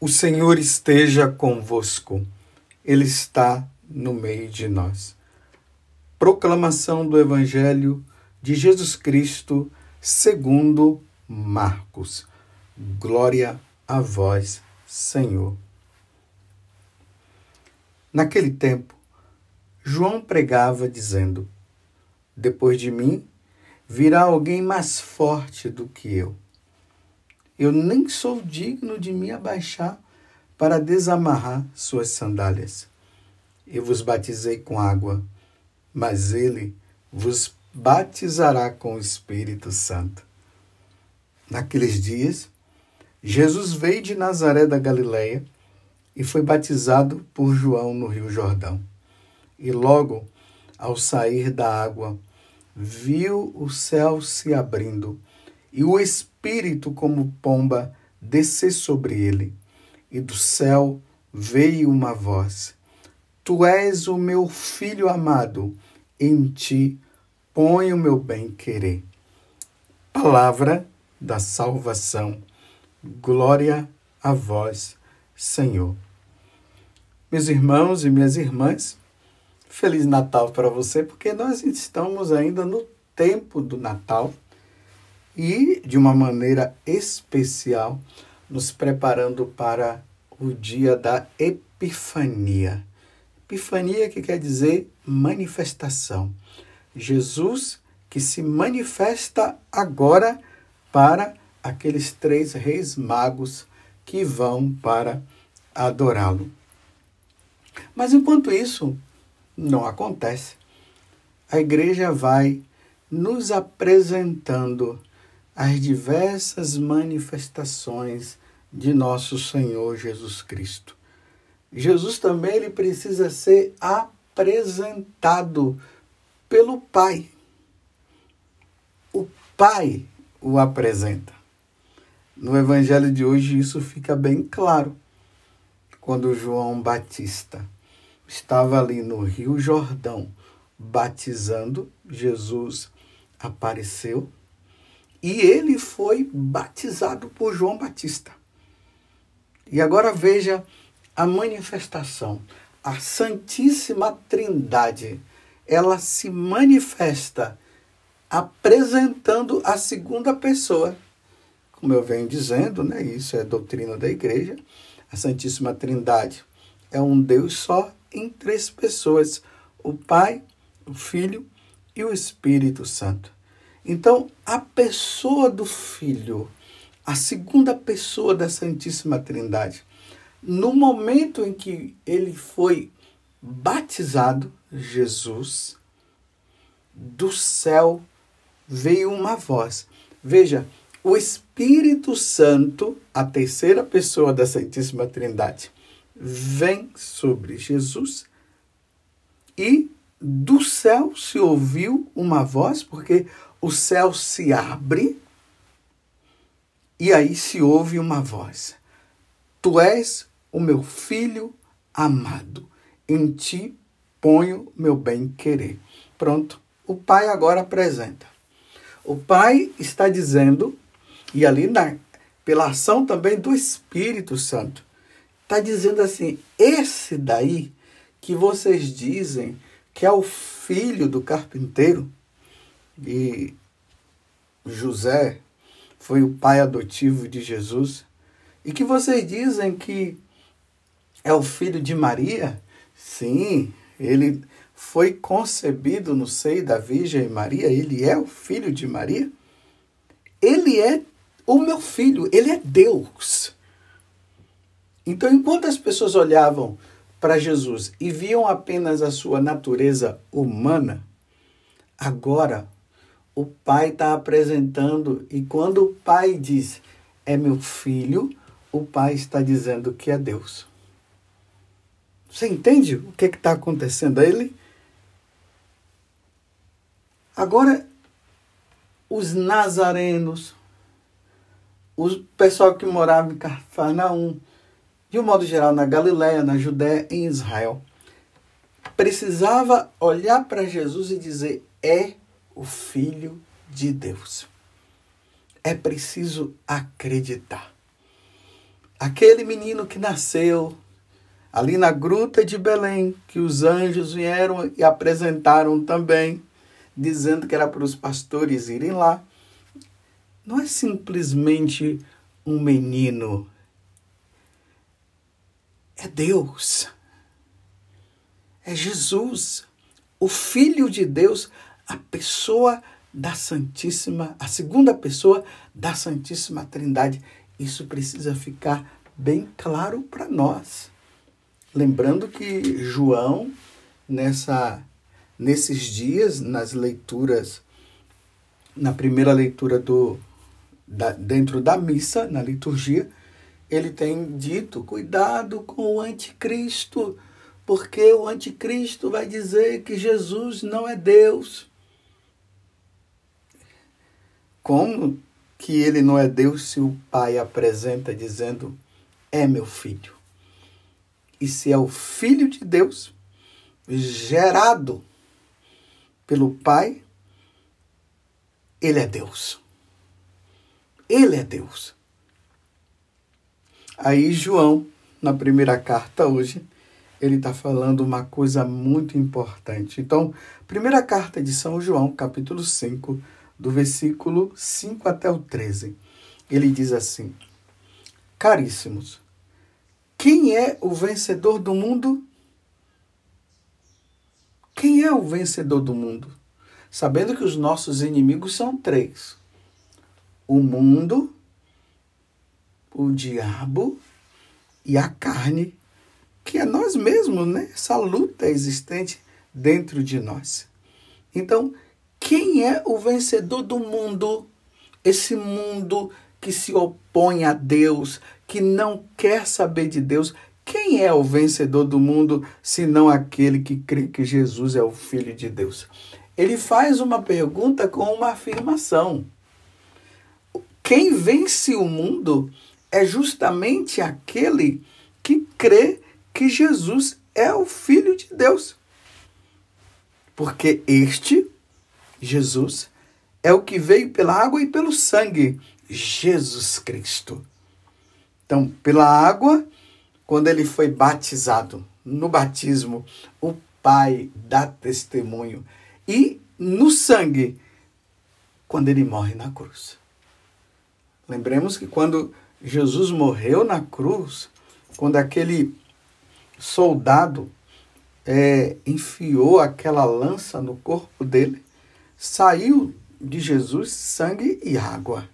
O Senhor esteja convosco, Ele está no meio de nós. Proclamação do Evangelho de Jesus Cristo, segundo Marcos. Glória a vós, Senhor. Naquele tempo, João pregava, dizendo: Depois de mim virá alguém mais forte do que eu eu nem sou digno de me abaixar para desamarrar suas sandálias. Eu vos batizei com água, mas ele vos batizará com o Espírito Santo. Naqueles dias, Jesus veio de Nazaré da Galileia e foi batizado por João no Rio Jordão. E logo, ao sair da água, viu o céu se abrindo e o Espírito, como pomba, descer sobre ele. E do céu veio uma voz: Tu és o meu filho amado, em ti põe o meu bem-querer. Palavra da salvação. Glória a vós, Senhor. Meus irmãos e minhas irmãs, Feliz Natal para você, porque nós estamos ainda no tempo do Natal e, de uma maneira especial, nos preparando para o dia da Epifania. Epifania que quer dizer manifestação. Jesus que se manifesta agora para aqueles três reis magos que vão para adorá-lo. Mas enquanto isso não acontece, a igreja vai nos apresentando as diversas manifestações de nosso Senhor Jesus Cristo. Jesus também ele precisa ser apresentado pelo Pai. O Pai o apresenta. No evangelho de hoje isso fica bem claro. Quando João Batista estava ali no Rio Jordão batizando, Jesus apareceu e ele foi batizado por João Batista. E agora veja a manifestação. A Santíssima Trindade, ela se manifesta apresentando a segunda pessoa. Como eu venho dizendo, né, isso é doutrina da igreja. A Santíssima Trindade é um Deus só em três pessoas: o Pai, o Filho e o Espírito Santo. Então, a pessoa do Filho, a segunda pessoa da Santíssima Trindade, no momento em que ele foi batizado, Jesus, do céu veio uma voz. Veja, o Espírito Santo, a terceira pessoa da Santíssima Trindade, vem sobre Jesus e do céu se ouviu uma voz, porque o céu se abre e aí se ouve uma voz: Tu és o meu filho amado, em ti ponho meu bem-querer. Pronto, o Pai agora apresenta. O Pai está dizendo, e ali na, pela ação também do Espírito Santo, está dizendo assim: esse daí que vocês dizem que é o filho do carpinteiro, e José foi o pai adotivo de Jesus, e que vocês dizem que é o filho de Maria, sim, ele foi concebido no seio da Virgem Maria, ele é o filho de Maria. Ele é o meu filho, ele é Deus. Então, enquanto as pessoas olhavam para Jesus e viam apenas a sua natureza humana, agora o pai está apresentando, e quando o pai diz é meu filho, o pai está dizendo que é Deus. Você entende o que está acontecendo a ele? Agora, os nazarenos, o pessoal que morava em Cafarnaum, de um modo geral na Galiléia, na Judéia, em Israel, precisava olhar para Jesus e dizer: é o Filho de Deus. É preciso acreditar. aquele menino que nasceu ali na gruta de Belém, que os anjos vieram e apresentaram também, dizendo que era para os pastores irem lá, não é simplesmente um menino, é Deus, é Jesus, o Filho de Deus, a pessoa da Santíssima, a segunda pessoa da Santíssima Trindade. Isso precisa ficar bem claro para nós. Lembrando que João, nessa, nesses dias, nas leituras, na primeira leitura do, da, dentro da missa, na liturgia, ele tem dito: cuidado com o anticristo, porque o anticristo vai dizer que Jesus não é Deus. Como que ele não é Deus se o Pai apresenta dizendo: é meu filho? e se é o Filho de Deus, gerado pelo Pai, ele é Deus. Ele é Deus. Aí João, na primeira carta hoje, ele está falando uma coisa muito importante. Então, primeira carta de São João, capítulo 5, do versículo 5 até o 13. Ele diz assim: Caríssimos, quem é o vencedor do mundo? Quem é o vencedor do mundo? Sabendo que os nossos inimigos são três: o mundo, o diabo e a carne, que é nós mesmos, né? Essa luta existente dentro de nós. Então, quem é o vencedor do mundo? Esse mundo que se opõe a Deus, que não quer saber de Deus, quem é o vencedor do mundo senão aquele que crê que Jesus é o Filho de Deus? Ele faz uma pergunta com uma afirmação. Quem vence o mundo é justamente aquele que crê que Jesus é o Filho de Deus. Porque este, Jesus, é o que veio pela água e pelo sangue, Jesus Cristo. Então, pela água, quando ele foi batizado, no batismo, o Pai dá testemunho. E no sangue, quando ele morre na cruz. Lembremos que quando Jesus morreu na cruz, quando aquele soldado é, enfiou aquela lança no corpo dele, saiu de Jesus sangue e água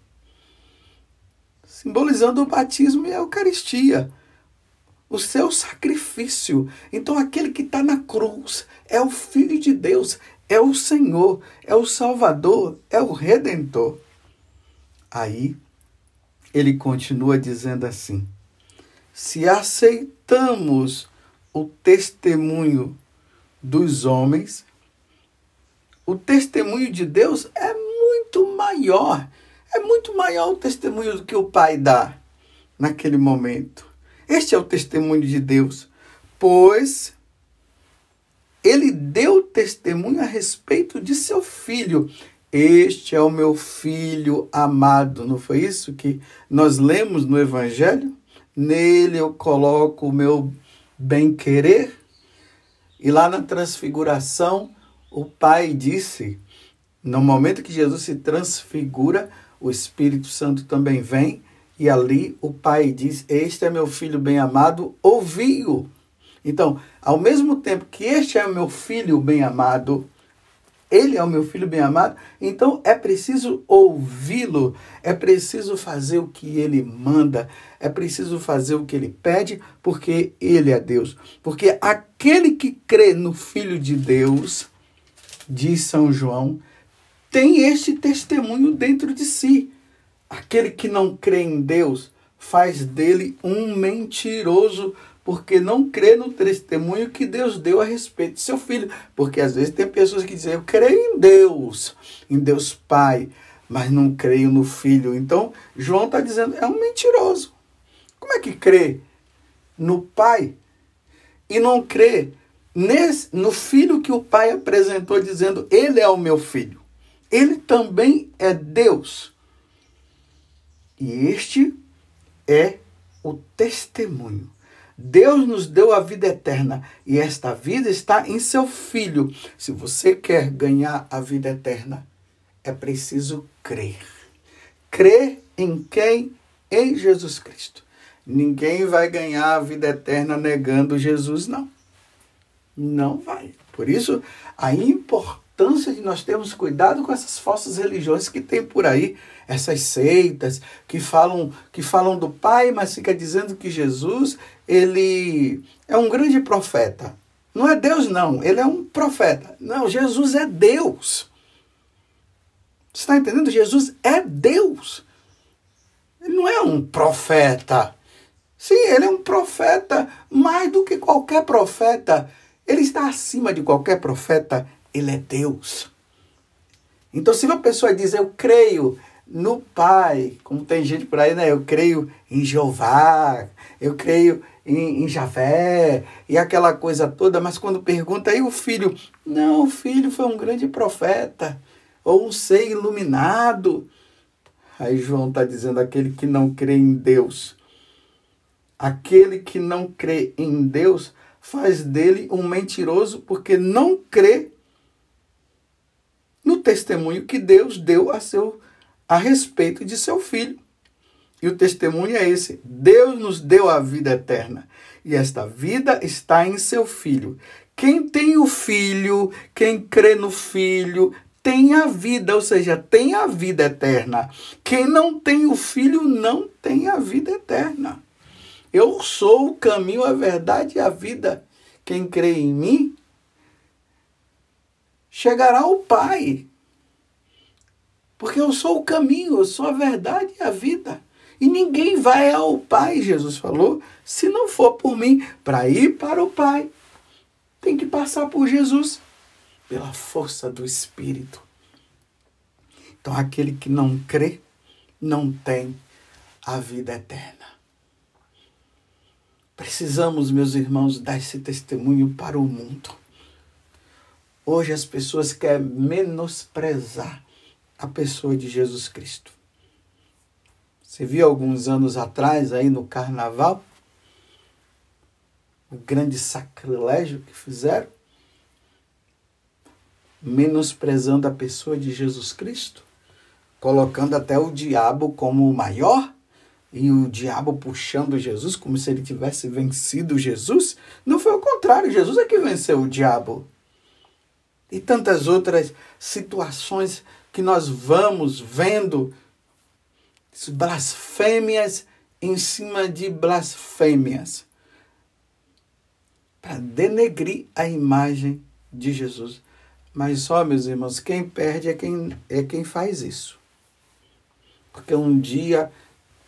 simbolizando o batismo e a Eucaristia, o seu sacrifício. Então, aquele que está na cruz é o Filho de Deus, é o Senhor, é o Salvador, é o Redentor. Aí, ele continua dizendo assim: se aceitamos o testemunho dos homens, o testemunho de Deus é muito maior é muito maior o testemunho do que o pai dá naquele momento. Este é o testemunho de Deus, pois ele deu testemunho a respeito de seu filho. Este é o meu filho amado. Não foi isso que nós lemos no Evangelho? Nele eu coloco o meu bem-querer. E lá na transfiguração, o Pai disse, no momento que Jesus se transfigura, o Espírito Santo também vem e ali o Pai diz: Este é meu filho bem-amado, ouvi-o. Então, ao mesmo tempo que este é o meu filho bem-amado, ele é o meu filho bem-amado, então é preciso ouvi-lo, é preciso fazer o que ele manda, é preciso fazer o que ele pede, porque ele é Deus. Porque aquele que crê no Filho de Deus, diz São João, tem este testemunho dentro de si. Aquele que não crê em Deus faz dele um mentiroso, porque não crê no testemunho que Deus deu a respeito de seu filho. Porque às vezes tem pessoas que dizem: Eu creio em Deus, em Deus Pai, mas não creio no filho. Então, João está dizendo: é um mentiroso. Como é que crê no Pai e não crê nesse, no filho que o Pai apresentou, dizendo: Ele é o meu filho? ele também é Deus. E este é o testemunho. Deus nos deu a vida eterna e esta vida está em seu Filho. Se você quer ganhar a vida eterna, é preciso crer. Crer em quem? Em Jesus Cristo. Ninguém vai ganhar a vida eterna negando Jesus, não. Não vai. Por isso, a importância de nós termos cuidado com essas falsas religiões que tem por aí, essas seitas que falam que falam do Pai, mas fica dizendo que Jesus, ele é um grande profeta. Não é Deus não, ele é um profeta. Não, Jesus é Deus. Você está entendendo? Jesus é Deus. Ele não é um profeta. Sim, ele é um profeta, mais do que qualquer profeta. Ele está acima de qualquer profeta. Ele é Deus. Então, se uma pessoa diz, eu creio no Pai, como tem gente por aí, né? Eu creio em Jeová, eu creio em, em Javé, e aquela coisa toda, mas quando pergunta, aí o filho? Não, o filho foi um grande profeta, ou um ser iluminado. Aí João está dizendo, aquele que não crê em Deus Aquele que não crê em Deus faz dele um mentiroso porque não crê no testemunho que Deus deu a seu a respeito de seu filho. E o testemunho é esse: Deus nos deu a vida eterna, e esta vida está em seu filho. Quem tem o filho, quem crê no filho, tem a vida, ou seja, tem a vida eterna. Quem não tem o filho não tem a vida eterna. Eu sou o caminho, a verdade e a vida. Quem crê em mim chegará ao Pai. Porque eu sou o caminho, eu sou a verdade e a vida. E ninguém vai ao Pai, Jesus falou, se não for por mim. Para ir para o Pai, tem que passar por Jesus, pela força do Espírito. Então, aquele que não crê, não tem a vida eterna. Precisamos, meus irmãos, dar esse testemunho para o mundo. Hoje as pessoas querem menosprezar a pessoa de Jesus Cristo. Você viu alguns anos atrás aí no carnaval o grande sacrilégio que fizeram, menosprezando a pessoa de Jesus Cristo, colocando até o diabo como o maior e o diabo puxando Jesus como se ele tivesse vencido Jesus. Não foi o contrário, Jesus é que venceu o diabo. E tantas outras situações que nós vamos vendo blasfêmias em cima de blasfêmias para denegrir a imagem de Jesus. Mas só, meus irmãos, quem perde é quem, é quem faz isso. Porque um dia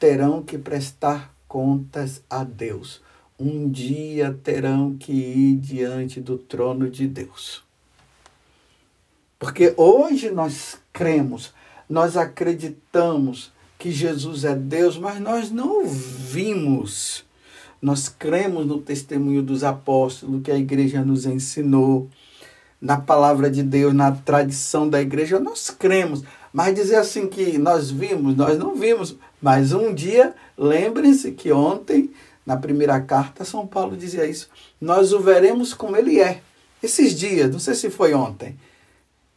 terão que prestar contas a Deus. Um dia terão que ir diante do trono de Deus. Porque hoje nós cremos, nós acreditamos que Jesus é Deus, mas nós não vimos. Nós cremos no testemunho dos apóstolos que a igreja nos ensinou, na palavra de Deus, na tradição da igreja, nós cremos. Mas dizer assim que nós vimos, nós não vimos. Mas um dia, lembrem-se que ontem, na primeira carta, São Paulo dizia isso. Nós o veremos como ele é. Esses dias, não sei se foi ontem.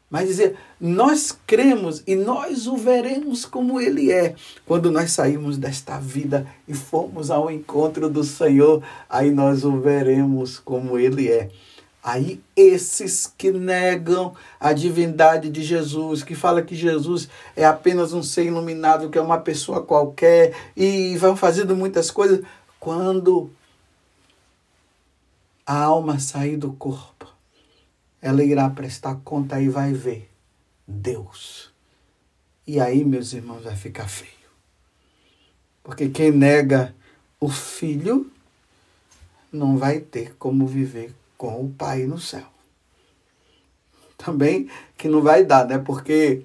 Mas dizer, nós cremos e nós o veremos como ele é. Quando nós saímos desta vida e formos ao encontro do Senhor, aí nós o veremos como ele é. Aí esses que negam a divindade de Jesus, que fala que Jesus é apenas um ser iluminado, que é uma pessoa qualquer e vão fazendo muitas coisas, quando a alma sair do corpo, ela irá prestar conta e vai ver Deus. E aí, meus irmãos, vai ficar feio. Porque quem nega o filho não vai ter como viver com o Pai no céu. Também que não vai dar, né? Porque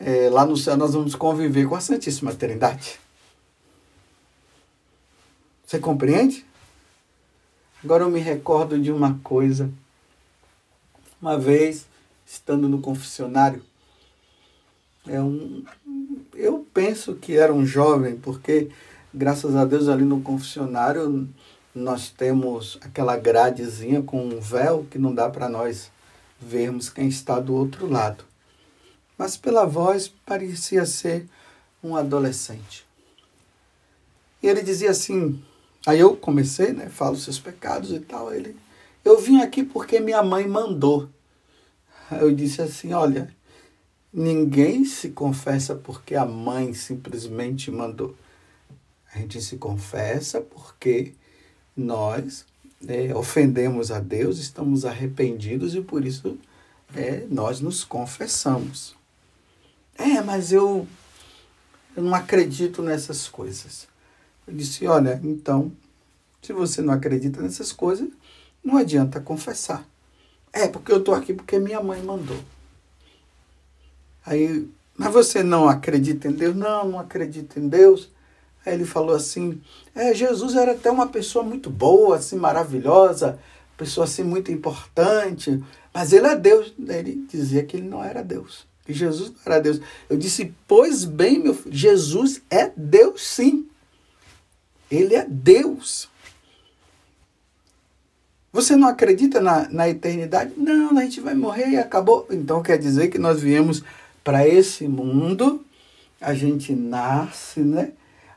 é, lá no céu nós vamos conviver com a Santíssima Trindade. Você compreende? Agora eu me recordo de uma coisa. Uma vez, estando no confessionário, é um, eu penso que era um jovem, porque Graças a Deus ali no confessionário nós temos aquela gradezinha com um véu que não dá para nós vermos quem está do outro lado. Mas pela voz parecia ser um adolescente. E ele dizia assim, aí eu comecei, né, falo seus pecados e tal, ele, eu vim aqui porque minha mãe mandou. Eu disse assim, olha, ninguém se confessa porque a mãe simplesmente mandou. A gente se confessa porque nós é, ofendemos a Deus, estamos arrependidos e por isso é, nós nos confessamos. É, mas eu, eu não acredito nessas coisas. Eu disse: olha, então, se você não acredita nessas coisas, não adianta confessar. É, porque eu estou aqui porque minha mãe mandou. Aí, mas você não acredita em Deus? Não, não acredito em Deus. Aí ele falou assim: é, Jesus era até uma pessoa muito boa, assim, maravilhosa, pessoa assim muito importante, mas ele é Deus. Ele dizia que ele não era Deus, que Jesus não era Deus. Eu disse: pois bem, meu filho, Jesus é Deus sim. Ele é Deus. Você não acredita na, na eternidade? Não, a gente vai morrer e acabou. Então quer dizer que nós viemos para esse mundo, a gente nasce, né?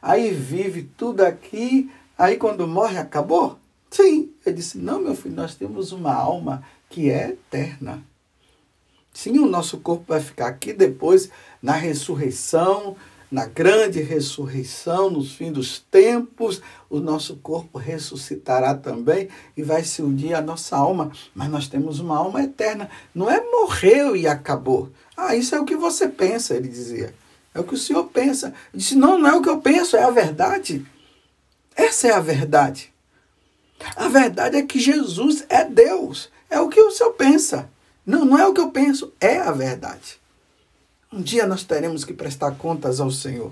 Aí vive tudo aqui, aí quando morre acabou? Sim. Eu disse: não, meu filho, nós temos uma alma que é eterna. Sim, o nosso corpo vai ficar aqui depois, na ressurreição, na grande ressurreição, nos fins dos tempos, o nosso corpo ressuscitará também e vai se unir à nossa alma. Mas nós temos uma alma eterna. Não é morreu e acabou. Ah, isso é o que você pensa, ele dizia. É o que o Senhor pensa. Eu disse: Não, não é o que eu penso, é a verdade. Essa é a verdade. A verdade é que Jesus é Deus. É o que o Senhor pensa. Não, não é o que eu penso, é a verdade. Um dia nós teremos que prestar contas ao Senhor.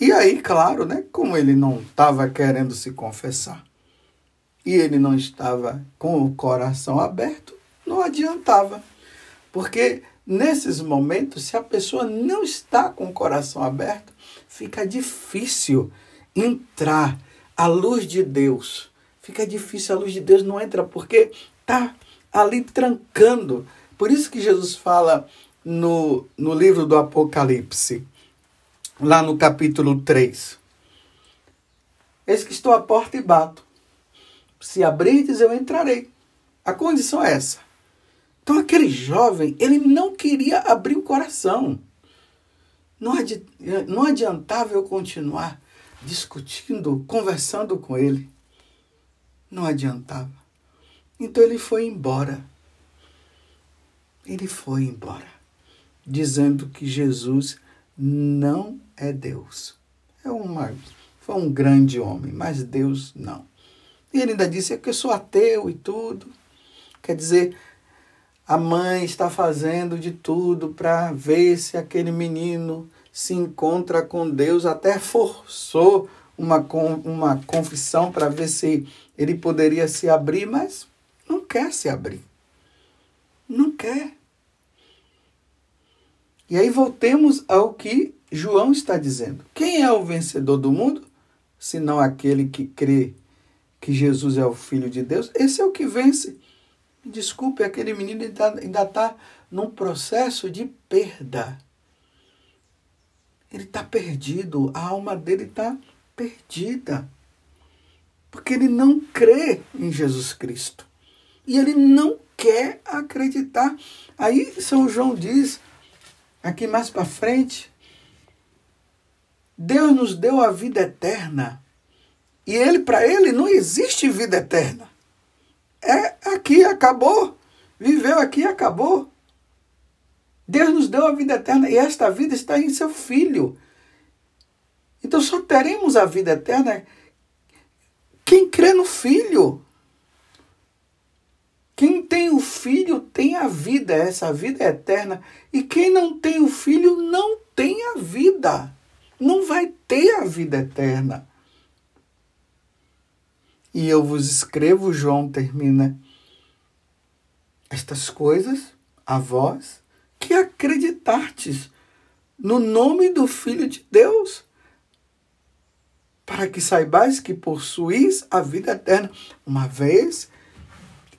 E aí, claro, né, como ele não estava querendo se confessar e ele não estava com o coração aberto, não adiantava. Porque Nesses momentos, se a pessoa não está com o coração aberto, fica difícil entrar a luz de Deus. Fica difícil, a luz de Deus não entra porque está ali trancando. Por isso que Jesus fala no, no livro do Apocalipse, lá no capítulo 3. Eis que estou à porta e bato. Se abrirdes, eu entrarei. A condição é essa então aquele jovem, ele não queria abrir o coração. Não, adi não adiantava eu continuar discutindo, conversando com ele. Não adiantava. Então ele foi embora. Ele foi embora, dizendo que Jesus não é Deus. É uma, foi um grande homem, mas Deus não. E ele ainda disse é que eu sou ateu e tudo. Quer dizer, a mãe está fazendo de tudo para ver se aquele menino se encontra com Deus, até forçou uma, uma confissão para ver se ele poderia se abrir, mas não quer se abrir. Não quer. E aí voltemos ao que João está dizendo. Quem é o vencedor do mundo? Senão aquele que crê que Jesus é o Filho de Deus. Esse é o que vence. Desculpe, aquele menino ainda está num processo de perda. Ele está perdido, a alma dele está perdida. Porque ele não crê em Jesus Cristo. E ele não quer acreditar. Aí São João diz, aqui mais para frente, Deus nos deu a vida eterna. E ele, para ele, não existe vida eterna. É aqui, acabou. Viveu aqui, acabou. Deus nos deu a vida eterna e esta vida está em seu Filho. Então só teremos a vida eterna quem crê no Filho. Quem tem o Filho tem a vida, essa vida é eterna. E quem não tem o Filho não tem a vida. Não vai ter a vida eterna. E eu vos escrevo, João termina, estas coisas a vós que acreditartes no nome do Filho de Deus. para que saibais que possuís a vida eterna, uma vez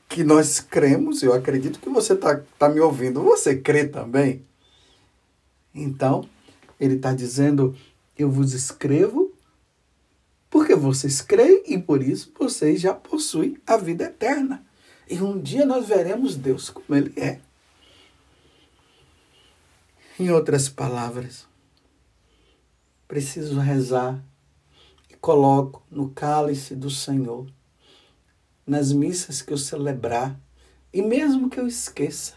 que nós cremos, eu acredito que você está tá me ouvindo, você crê também? Então, ele está dizendo: Eu vos escrevo porque vocês creem e por isso vocês já possuem a vida eterna. E um dia nós veremos Deus como Ele é. Em outras palavras, preciso rezar e coloco no cálice do Senhor, nas missas que eu celebrar, e mesmo que eu esqueça,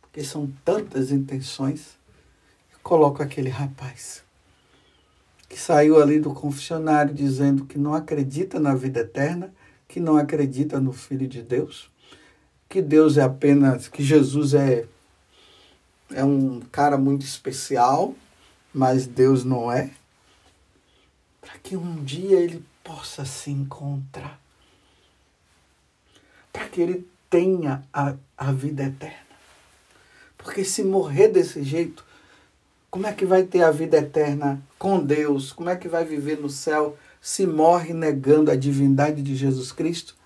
porque são tantas intenções, eu coloco aquele rapaz que saiu ali do confessionário dizendo que não acredita na vida eterna, que não acredita no Filho de Deus, que Deus é apenas, que Jesus é é um cara muito especial, mas Deus não é, para que um dia ele possa se encontrar, para que ele tenha a, a vida eterna. Porque se morrer desse jeito, como é que vai ter a vida eterna com Deus? Como é que vai viver no céu se morre negando a divindade de Jesus Cristo?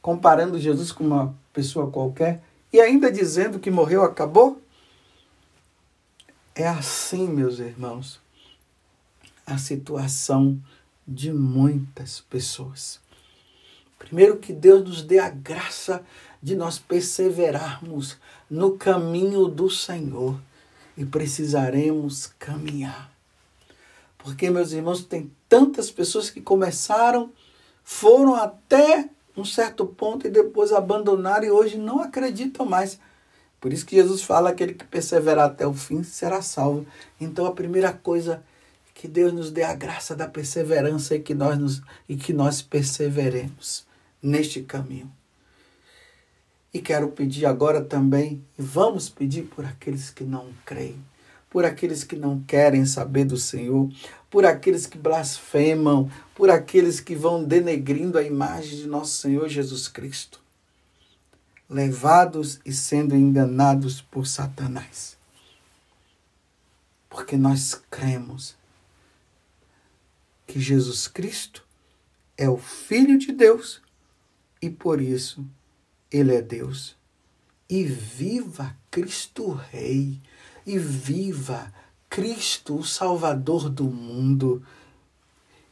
Comparando Jesus com uma pessoa qualquer e ainda dizendo que morreu, acabou? É assim, meus irmãos, a situação de muitas pessoas. Primeiro, que Deus nos dê a graça de nós perseverarmos no caminho do Senhor e precisaremos caminhar. Porque, meus irmãos, tem tantas pessoas que começaram, foram até um certo ponto e depois abandonaram e hoje não acreditam mais. Por isso que Jesus fala: aquele que perseverar até o fim será salvo. Então, a primeira coisa que Deus nos dê a graça da perseverança e que nós, nos, e que nós perseveremos neste caminho. E quero pedir agora também, e vamos pedir por aqueles que não creem, por aqueles que não querem saber do Senhor, por aqueles que blasfemam, por aqueles que vão denegrindo a imagem de nosso Senhor Jesus Cristo, levados e sendo enganados por Satanás. Porque nós cremos que Jesus Cristo é o Filho de Deus e por isso ele é Deus. E viva Cristo Rei, e viva Cristo, o Salvador do mundo,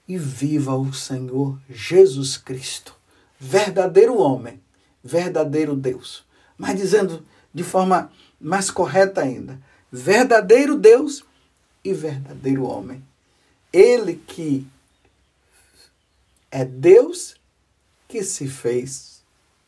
e viva o Senhor Jesus Cristo, verdadeiro homem, verdadeiro Deus. Mas dizendo de forma mais correta ainda, verdadeiro Deus e verdadeiro homem. Ele que é Deus que se fez